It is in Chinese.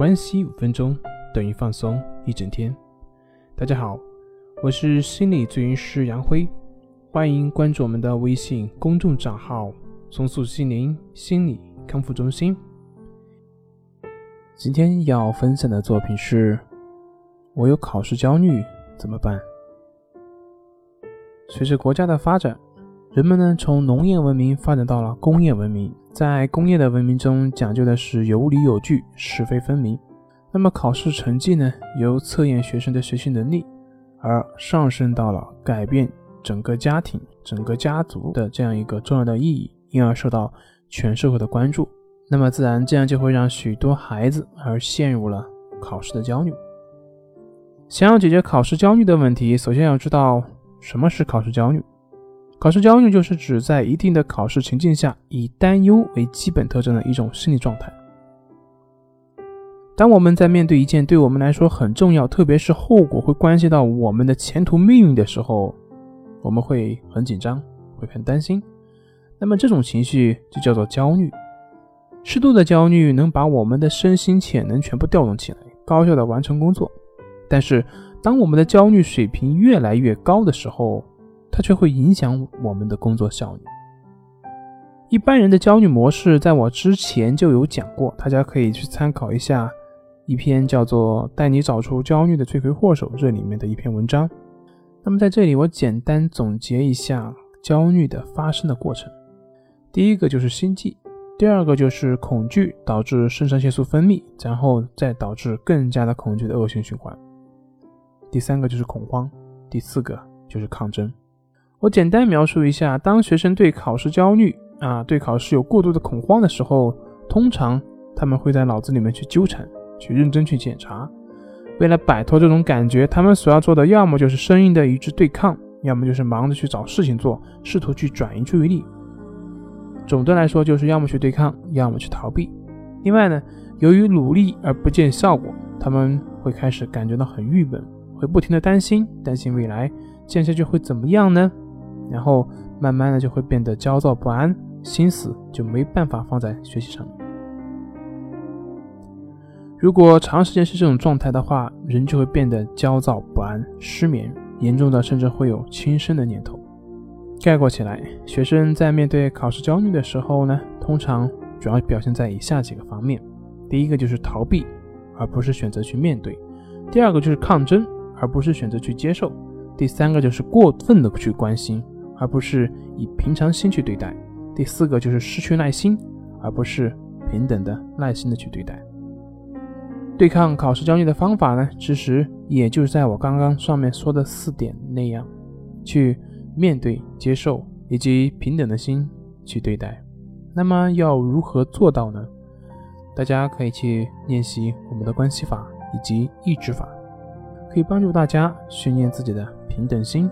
关系五分钟等于放松一整天。大家好，我是心理咨询师杨辉，欢迎关注我们的微信公众账号“松树心灵心理康复中心”。今天要分享的作品是：我有考试焦虑怎么办？随着国家的发展，人们呢从农业文明发展到了工业文明。在工业的文明中，讲究的是有理有据、是非分明。那么考试成绩呢，由测验学生的学习能力，而上升到了改变整个家庭、整个家族的这样一个重要的意义，因而受到全社会的关注。那么自然这样就会让许多孩子而陷入了考试的焦虑。想要解决考试焦虑的问题，首先要知道什么是考试焦虑。考试焦虑就是指在一定的考试情境下，以担忧为基本特征的一种心理状态。当我们在面对一件对我们来说很重要，特别是后果会关系到我们的前途命运的时候，我们会很紧张，会很担心。那么这种情绪就叫做焦虑。适度的焦虑能把我们的身心潜能全部调动起来，高效的完成工作。但是当我们的焦虑水平越来越高的时候，却会影响我们的工作效率。一般人的焦虑模式，在我之前就有讲过，大家可以去参考一下一篇叫做《带你找出焦虑的罪魁祸首》这里面的一篇文章。那么在这里，我简单总结一下焦虑的发生的过程：第一个就是心悸，第二个就是恐惧导致肾上腺素分泌，然后再导致更加的恐惧的恶性循环；第三个就是恐慌；第四个就是抗争。我简单描述一下，当学生对考试焦虑啊，对考试有过度的恐慌的时候，通常他们会在脑子里面去纠缠，去认真去检查。为了摆脱这种感觉，他们所要做的，要么就是生硬的与之对抗，要么就是忙着去找事情做，试图去转移注意力。总的来说，就是要么去对抗，要么去逃避。另外呢，由于努力而不见效果，他们会开始感觉到很郁闷，会不停的担心，担心未来，这样下去会怎么样呢？然后慢慢的就会变得焦躁不安，心思就没办法放在学习上。如果长时间是这种状态的话，人就会变得焦躁不安、失眠，严重的甚至会有轻生的念头。概括起来，学生在面对考试焦虑的时候呢，通常主要表现在以下几个方面：第一个就是逃避，而不是选择去面对；第二个就是抗争，而不是选择去接受；第三个就是过分的去关心。而不是以平常心去对待。第四个就是失去耐心，而不是平等的耐心的去对待。对抗考试焦虑的方法呢，其实也就是在我刚刚上面说的四点那样，去面对、接受以及平等的心去对待。那么要如何做到呢？大家可以去练习我们的关系法以及意志法，可以帮助大家训练自己的平等心。